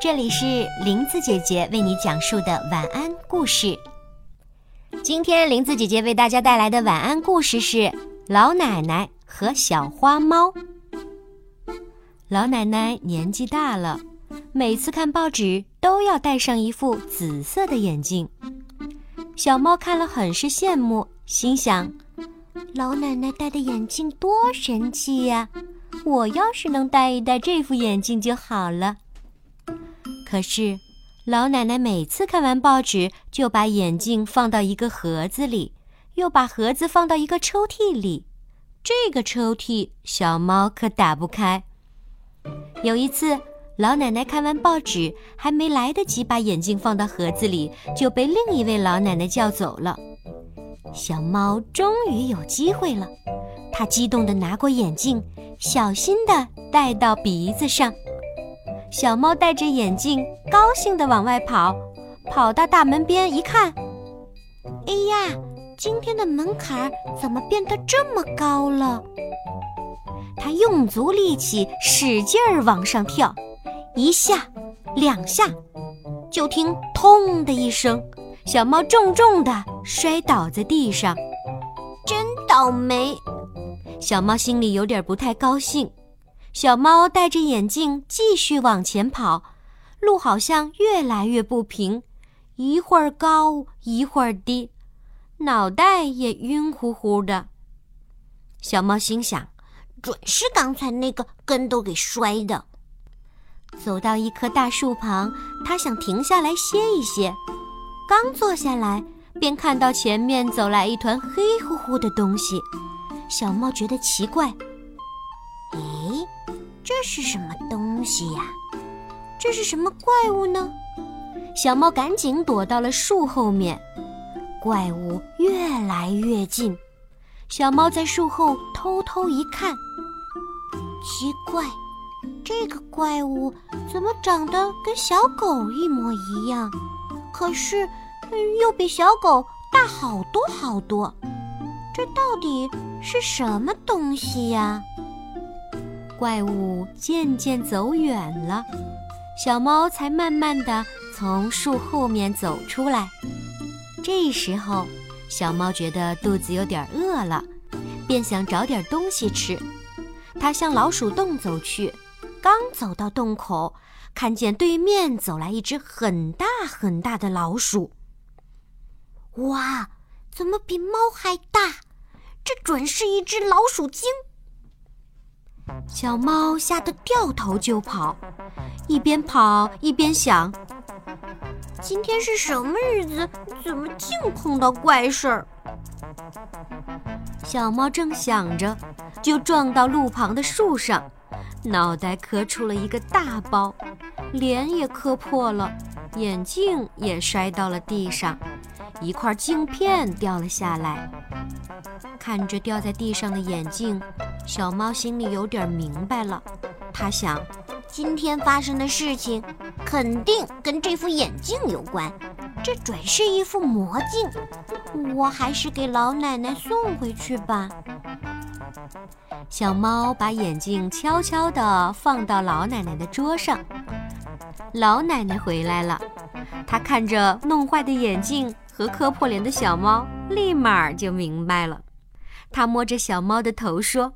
这里是林子姐姐为你讲述的晚安故事。今天林子姐姐为大家带来的晚安故事是《老奶奶和小花猫》。老奶奶年纪大了，每次看报纸都要戴上一副紫色的眼镜。小猫看了很是羡慕，心想：老奶奶戴的眼镜多神气呀！我要是能戴一戴这副眼镜就好了。可是，老奶奶每次看完报纸，就把眼镜放到一个盒子里，又把盒子放到一个抽屉里。这个抽屉，小猫可打不开。有一次，老奶奶看完报纸，还没来得及把眼镜放到盒子里，就被另一位老奶奶叫走了。小猫终于有机会了，它激动地拿过眼镜，小心地戴到鼻子上。小猫戴着眼镜，高兴地往外跑，跑到大门边一看，哎呀，今天的门槛怎么变得这么高了？它用足力气，使劲儿往上跳，一下，两下，就听“痛”的一声，小猫重重地摔倒在地上，真倒霉！小猫心里有点不太高兴。小猫戴着眼镜继续往前跑，路好像越来越不平，一会儿高一会儿低，脑袋也晕乎乎的。小猫心想：准是刚才那个跟斗给摔的。走到一棵大树旁，它想停下来歇一歇，刚坐下来，便看到前面走来一团黑乎乎的东西。小猫觉得奇怪。这是什么东西呀？这是什么怪物呢？小猫赶紧躲到了树后面。怪物越来越近，小猫在树后偷偷一看，奇怪，这个怪物怎么长得跟小狗一模一样？可是又比小狗大好多好多。这到底是什么东西呀？怪物渐渐走远了，小猫才慢慢地从树后面走出来。这时候，小猫觉得肚子有点饿了，便想找点东西吃。它向老鼠洞走去，刚走到洞口，看见对面走来一只很大很大的老鼠。哇，怎么比猫还大？这准是一只老鼠精！小猫吓得掉头就跑，一边跑一边想：今天是什么日子？怎么净碰到怪事儿？小猫正想着，就撞到路旁的树上，脑袋磕出了一个大包，脸也磕破了，眼镜也摔到了地上，一块镜片掉了下来。看着掉在地上的眼镜。小猫心里有点明白了，它想，今天发生的事情肯定跟这副眼镜有关，这准是一副魔镜，我还是给老奶奶送回去吧。小猫把眼镜悄悄地放到老奶奶的桌上，老奶奶回来了，她看着弄坏的眼镜和磕破脸的小猫，立马就明白了。他摸着小猫的头说。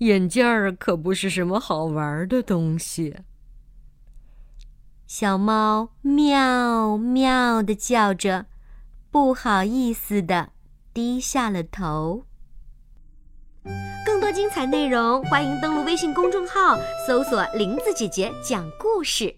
眼镜儿可不是什么好玩的东西。小猫喵喵的叫着，不好意思的低下了头。更多精彩内容，欢迎登录微信公众号，搜索“林子姐姐讲故事”。